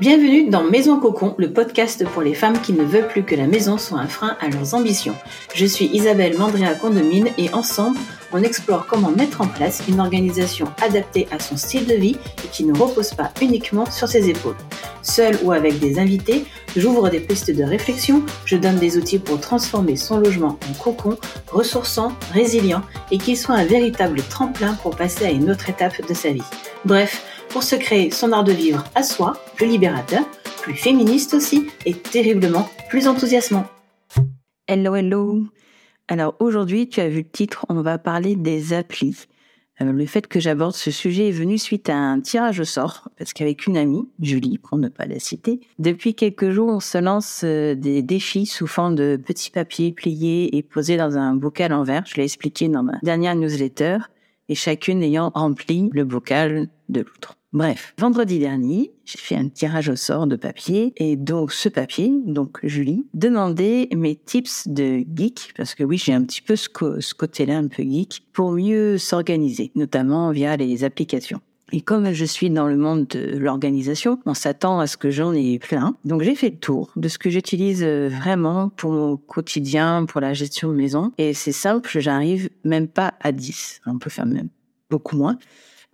Bienvenue dans Maison Cocon, le podcast pour les femmes qui ne veulent plus que la maison soit un frein à leurs ambitions. Je suis Isabelle Mandria Condomine et ensemble, on explore comment mettre en place une organisation adaptée à son style de vie et qui ne repose pas uniquement sur ses épaules. Seule ou avec des invités, j'ouvre des pistes de réflexion, je donne des outils pour transformer son logement en cocon, ressourçant, résilient et qu'il soit un véritable tremplin pour passer à une autre étape de sa vie. Bref, pour se créer son art de vivre à soi, plus libérateur, plus féministe aussi et terriblement plus enthousiasmant. Hello, hello. Alors aujourd'hui, tu as vu le titre, on va parler des applis. Euh, le fait que j'aborde ce sujet est venu suite à un tirage au sort, parce qu'avec une amie, Julie, pour ne pas la citer, depuis quelques jours, on se lance euh, des défis sous forme de petits papiers pliés et posés dans un bocal en verre. Je l'ai expliqué dans ma dernière newsletter, et chacune ayant rempli le bocal de l'autre. Bref, vendredi dernier, j'ai fait un tirage au sort de papier et donc ce papier, donc Julie, demandait mes tips de geek, parce que oui, j'ai un petit peu ce, côté-là un peu geek, pour mieux s'organiser, notamment via les applications. Et comme je suis dans le monde de l'organisation, on s'attend à ce que j'en ai plein. Donc j'ai fait le tour de ce que j'utilise euh, vraiment pour mon quotidien, pour la gestion de maison. Et c'est simple, j'arrive même pas à 10. On peut faire même beaucoup moins.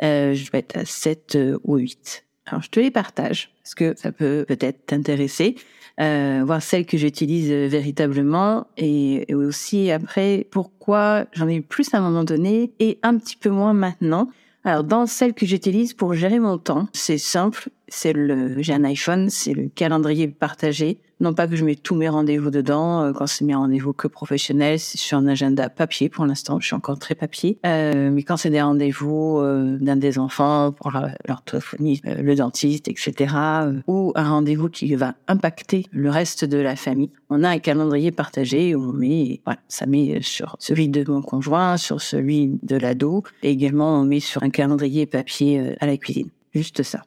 Euh, je vais être à 7 euh, ou 8. Alors, je te les partage parce que ça peut peut-être t'intéresser, euh, voir celles que j'utilise euh, véritablement et, aussi après pourquoi j'en ai plus à un moment donné et un petit peu moins maintenant. Alors, dans celles que j'utilise pour gérer mon temps, c'est simple, c'est le, j'ai un iPhone, c'est le calendrier partagé. Non pas que je mets tous mes rendez-vous dedans, euh, quand c'est mes rendez-vous que professionnels, c'est sur un agenda papier pour l'instant, je suis encore très papier. Euh, mais quand c'est des rendez-vous euh, d'un des enfants pour l'orthophonie, euh, le dentiste, etc., ou un rendez-vous qui va impacter le reste de la famille, on a un calendrier partagé où on met, voilà, ça met sur celui de mon conjoint, sur celui de l'ado, et également on met sur un calendrier papier à la cuisine. Juste ça.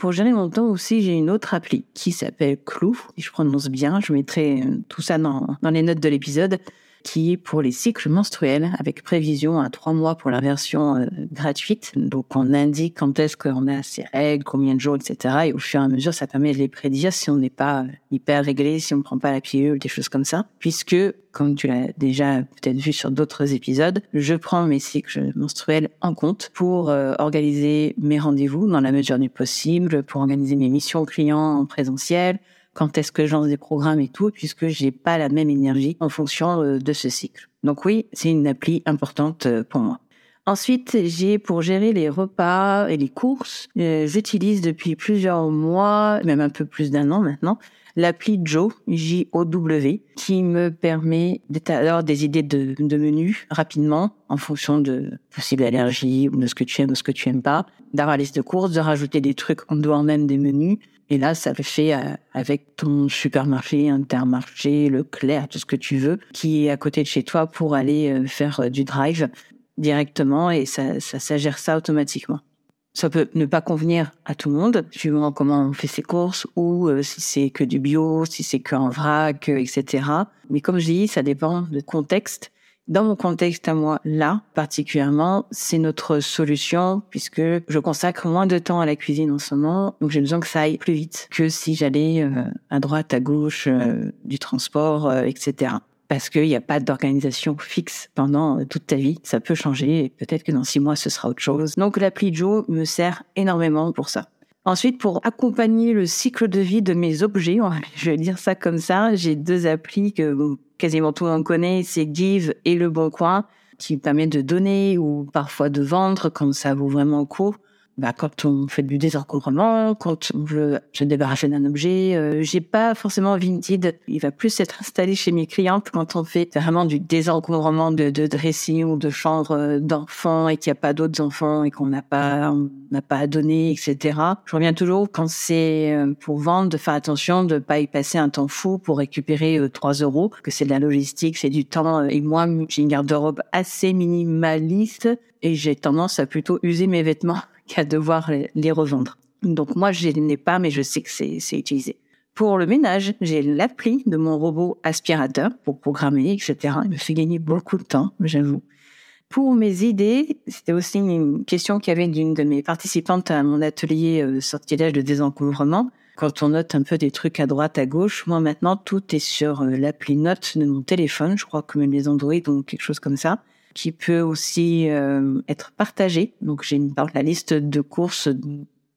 Pour gérer mon temps aussi, j'ai une autre appli qui s'appelle Clou, si je prononce bien. Je mettrai tout ça dans les notes de l'épisode qui est pour les cycles menstruels avec prévision à trois mois pour la version euh, gratuite. Donc on indique quand est-ce qu'on a ses règles, combien de jours, etc. Et au fur et à mesure, ça permet de les prédire si on n'est pas hyper réglé, si on ne prend pas la pilule, des choses comme ça. Puisque, comme tu l'as déjà peut-être vu sur d'autres épisodes, je prends mes cycles menstruels en compte pour euh, organiser mes rendez-vous dans la mesure du possible, pour organiser mes missions clients en présentiel, quand est-ce que j'en des programmes et tout, puisque j'ai pas la même énergie en fonction euh, de ce cycle. Donc oui, c'est une appli importante euh, pour moi. Ensuite, j'ai pour gérer les repas et les courses, euh, j'utilise depuis plusieurs mois, même un peu plus d'un an maintenant, l'appli Joe, J-O-W, qui me permet d'avoir des idées de, de menus rapidement en fonction de possibles allergies ou de ce que tu aimes ou ce que tu aimes pas, d'avoir la liste de courses, de rajouter des trucs en dehors même des menus. Et là, ça le fait euh, avec ton supermarché, Intermarché, Leclerc, tout ce que tu veux, qui est à côté de chez toi pour aller euh, faire euh, du drive directement et ça, ça, ça gère ça automatiquement. Ça peut ne pas convenir à tout le monde, suivant comment on fait ses courses, ou si c'est que du bio, si c'est qu'en vrac, euh, etc. Mais comme je dis, ça dépend du contexte. Dans mon contexte à moi, là, particulièrement, c'est notre solution puisque je consacre moins de temps à la cuisine en ce moment, donc j'ai besoin que ça aille plus vite que si j'allais euh, à droite, à gauche, du transport, etc parce qu'il n'y a pas d'organisation fixe pendant euh, toute ta vie. Ça peut changer et peut-être que dans six mois, ce sera autre chose. Donc l'appli Joe me sert énormément pour ça. Ensuite, pour accompagner le cycle de vie de mes objets, je vais dire ça comme ça, j'ai deux applis que quasiment tout le monde connaît, c'est Give et Le Bon Coin, qui permettent de donner ou parfois de vendre quand ça vaut vraiment le bah, quand on fait du désencombrement, quand on veut se d'un objet, euh, j'ai pas forcément Vinted. Il va plus être installé chez mes clientes quand on fait vraiment du désencombrement de, de dressing ou de chambre euh, d'enfants et qu'il n'y a pas d'autres enfants et qu'on n'a pas, on n'a pas à donner, etc. Je reviens toujours quand c'est euh, pour vendre de faire attention de pas y passer un temps fou pour récupérer 3 euros, que c'est de la logistique, c'est du temps. Et moi, j'ai une garde-robe assez minimaliste et j'ai tendance à plutôt user mes vêtements qu'à devoir les revendre. Donc moi, je n'ai pas, mais je sais que c'est utilisé. Pour le ménage, j'ai l'appli de mon robot aspirateur pour programmer, etc. Il me fait gagner beaucoup de temps, j'avoue. Pour mes idées, c'était aussi une question qu'il y avait d'une de mes participantes à mon atelier euh, sortilège de désencombrement. quand on note un peu des trucs à droite, à gauche, moi maintenant tout est sur euh, l'appli Note de mon téléphone. Je crois que même les Android ont quelque chose comme ça, qui peut aussi euh, être partagé. Donc j'ai une la liste de courses,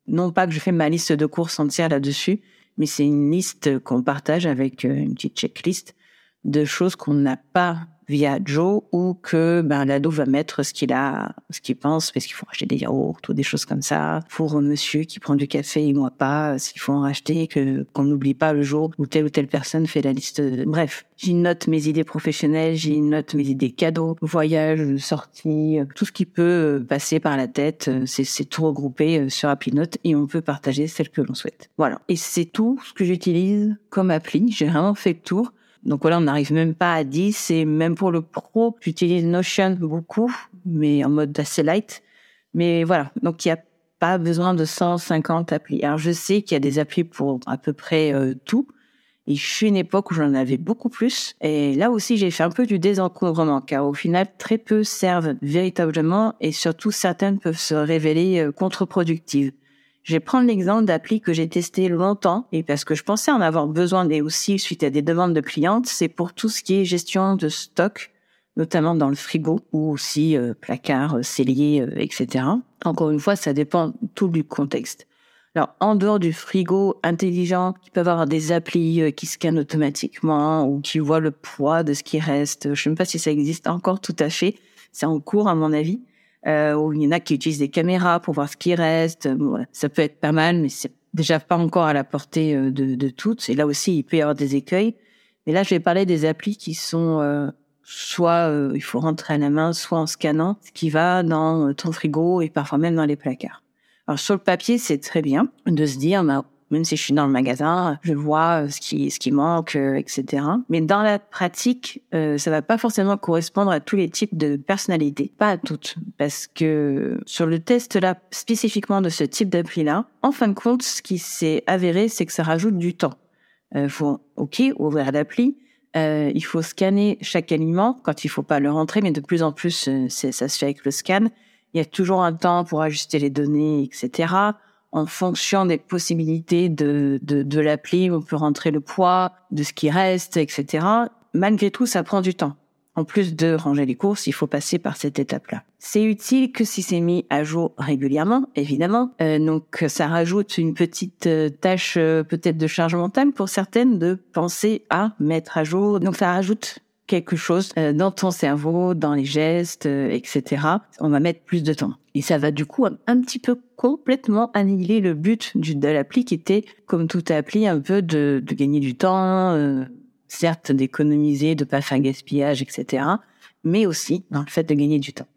non pas que je fais ma liste de courses entière là-dessus, mais c'est une liste qu'on partage avec euh, une petite checklist de choses qu'on n'a pas via Joe ou que ben l'ado va mettre ce qu'il a, ce qu'il pense, parce qu'il faut acheter des yaourts ou des choses comme ça. Pour monsieur qui prend du café et moi pas, s'il faut en racheter, que qu'on n'oublie pas le jour où telle ou telle personne fait la liste. Bref, j'y note mes idées professionnelles, j'y note mes idées cadeaux, voyages, sorties, tout ce qui peut passer par la tête. C'est tout regroupé euh, sur Appli Note et on peut partager celle que l'on souhaite. Voilà. Et c'est tout ce que j'utilise comme appli. J'ai vraiment fait le tour. Donc voilà, on n'arrive même pas à 10. Et même pour le pro, j'utilise Notion beaucoup, mais en mode assez light. Mais voilà, donc il n'y a pas besoin de 150 applis. Alors je sais qu'il y a des applis pour à peu près euh, tout. Et je suis une époque où j'en avais beaucoup plus. Et là aussi, j'ai fait un peu du désencombrement, car au final, très peu servent véritablement, et surtout certaines peuvent se révéler euh, contre-productives. Je vais prendre l'exemple d'appli que j'ai testé longtemps et parce que je pensais en avoir besoin et aussi suite à des demandes de clientes, c'est pour tout ce qui est gestion de stock, notamment dans le frigo ou aussi euh, placard, euh, cellier, euh, etc. Encore une fois, ça dépend tout du contexte. Alors, en dehors du frigo intelligent, qui peut avoir des applis qui scannent automatiquement ou qui voient le poids de ce qui reste, je ne sais pas si ça existe encore tout à fait. C'est en cours, à mon avis euh, où il y en a qui utilisent des caméras pour voir ce qui reste. ça peut être pas mal, mais c'est déjà pas encore à la portée euh, de, de toutes. Et là aussi, il peut y avoir des écueils. Mais là, je vais parler des applis qui sont euh, soit euh, il faut rentrer à la main, soit en scannant, ce qui va dans ton frigo et parfois même dans les placards. Alors sur le papier, c'est très bien de se dire, bah, même si je suis dans le magasin, je vois euh, ce qui ce qui manque, euh, etc. Mais dans la pratique, euh, ça va pas forcément correspondre à tous les types de personnalités, pas à toutes, parce que sur le test là spécifiquement de ce type d'appli là, en fin de compte, ce qui s'est avéré, c'est que ça rajoute du temps. Euh, faut ok ouvrir l'appli, euh, il faut scanner chaque aliment quand il faut pas le rentrer, mais de plus en plus, ça se fait avec le scan. Il y a toujours un temps pour ajuster les données, etc en fonction des possibilités de, de, de l'appli, on peut rentrer le poids, de ce qui reste, etc. Malgré tout, ça prend du temps. En plus de ranger les courses, il faut passer par cette étape-là. C'est utile que si c'est mis à jour régulièrement, évidemment. Euh, donc ça rajoute une petite euh, tâche euh, peut-être de charge mentale pour certaines de penser à mettre à jour. Donc ça rajoute quelque chose euh, dans ton cerveau, dans les gestes, euh, etc. On va mettre plus de temps. Et ça va du coup un, petit peu complètement annihiler le but du, de l'appli qui était, comme toute appli, un peu de, de gagner du temps, euh, certes d'économiser, de pas faire gaspillage, etc. Mais aussi dans le fait de gagner du temps.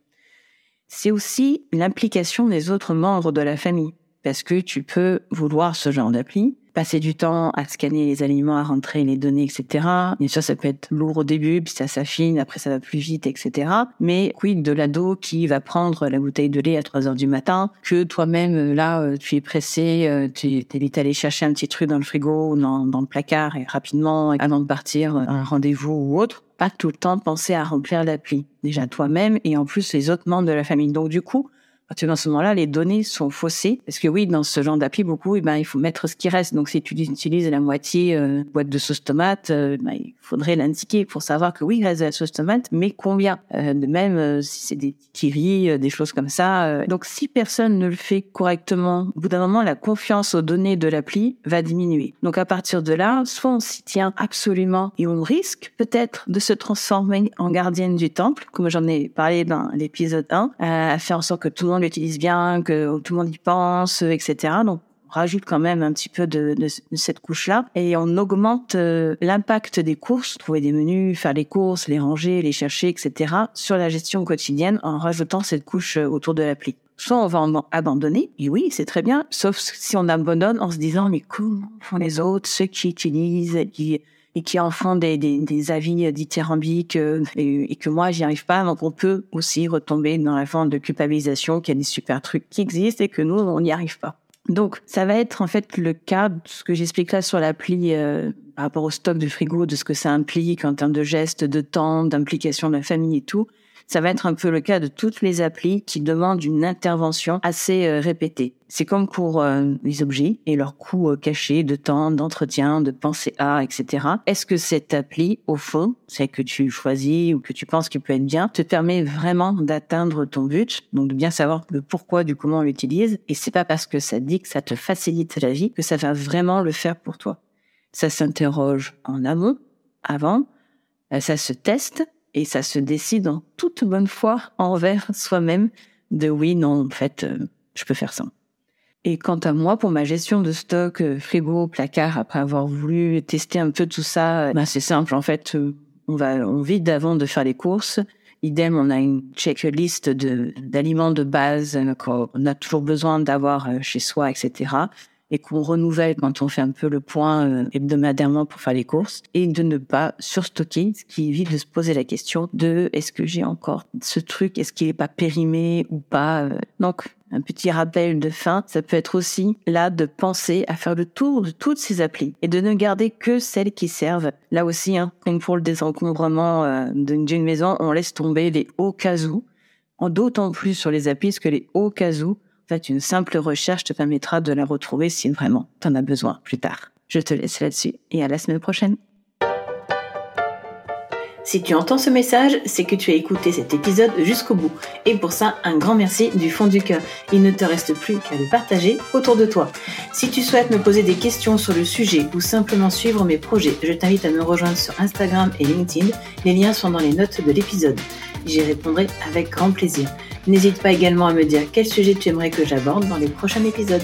C'est aussi l'implication des autres membres de la famille. Parce que tu peux vouloir ce genre d'appli, passer du temps à scanner les aliments, à rentrer les données, etc. Bien sûr, ça peut être lourd au début, puis ça s'affine, après ça va plus vite, etc. Mais quid de l'ado qui va prendre la bouteille de lait à 3 heures du matin, que toi-même, là, euh, tu es pressé, euh, tu es vite allé chercher un petit truc dans le frigo ou dans, dans le placard et rapidement, avant de partir, un rendez-vous ou autre pas tout le temps penser à remplir l'appli. Déjà toi-même et en plus les autres membres de la famille. Donc du coup, à partir de ce moment-là, les données sont faussées. Parce que oui, dans ce genre d'appli, beaucoup, eh ben, il faut mettre ce qui reste. Donc, si tu utilises la moitié euh, boîte de sauce tomate, euh, ben, il faudrait l'indiquer pour savoir que oui, il reste de la sauce tomate, mais combien euh, De même, euh, si c'est des kiri, des choses comme ça. donc, si personne ne le fait correctement, au bout d'un moment, la confiance aux données de l'appli va diminuer. Donc, à partir de là, soit on s'y tient absolument et on risque peut-être de se transformer en gardienne du temple, comme j'en ai parlé dans l'épisode 1, à faire en sorte que tout le monde l'utilise bien, que tout le monde y pense, etc. Donc on rajoute quand même un petit peu de, de, cette couche-là et on augmente euh, l'impact des courses, trouver des menus, faire les courses, les ranger, les chercher, etc. sur la gestion quotidienne en rajoutant cette couche euh, autour de l'appli. Soit on va abandonner, et oui, c'est très bien, sauf si on abandonne en se disant mais comment font les autres, ceux qui utilisent, qui et qui en font des, des, des avis dithyrambiques euh, et, et, que moi j'y arrive pas. Donc on peut aussi retomber dans la forme de culpabilisation qu'il y a des super trucs qui existent et que nous on n'y arrive pas. Donc ça va être en fait le cas de ce que j'explique là sur l'appli euh, par rapport au stock du frigo, de ce que ça implique en termes de gestes, de temps, d'implication de la famille et tout. Ça va être un peu le cas de toutes les applis qui demandent une intervention assez euh, répétée. C'est comme pour euh, les objets et leurs coûts euh, cachés de temps, d'entretien, de pensée à, etc. Est-ce que cette appli, au fond, celle que tu choisis ou que tu penses qu'il peut être bien, te permet vraiment d'atteindre ton but, donc de bien savoir le pourquoi du comment on l'utilise. Et c'est pas parce que ça dit que ça te facilite la vie que ça va vraiment le faire pour toi. Ça s'interroge en amont, avant, ça se teste et ça se décide en toute bonne foi envers soi-même de oui, non, en fait, euh, je peux faire ça. Et quant à moi, pour ma gestion de stock, euh, frigo, placard, après avoir voulu tester un peu tout ça, ben c'est simple. En fait, on vide avant de faire les courses. Idem, on a une checklist d'aliments de base qu'on a toujours besoin d'avoir chez soi, etc et qu'on renouvelle quand on fait un peu le point euh, hebdomadairement pour faire les courses et de ne pas surstocker, ce qui évite de se poser la question de est-ce que j'ai encore ce truc, est-ce qu'il est pas périmé ou pas. Euh. Donc, un petit rappel de fin, ça peut être aussi là de penser à faire le tour de toutes ces applis et de ne garder que celles qui servent. Là aussi, hein, comme pour le désencombrement euh, d'une maison, on laisse tomber les hauts cas où. D'autant plus sur les applis que les hauts cas où en fait, une simple recherche te permettra de la retrouver si vraiment tu en as besoin plus tard. Je te laisse là-dessus et à la semaine prochaine. Si tu entends ce message, c'est que tu as écouté cet épisode jusqu'au bout. Et pour ça, un grand merci du fond du cœur. Il ne te reste plus qu'à le partager autour de toi. Si tu souhaites me poser des questions sur le sujet ou simplement suivre mes projets, je t'invite à me rejoindre sur Instagram et LinkedIn. Les liens sont dans les notes de l'épisode. J'y répondrai avec grand plaisir. N'hésite pas également à me dire quel sujet tu aimerais que j'aborde dans les prochains épisodes.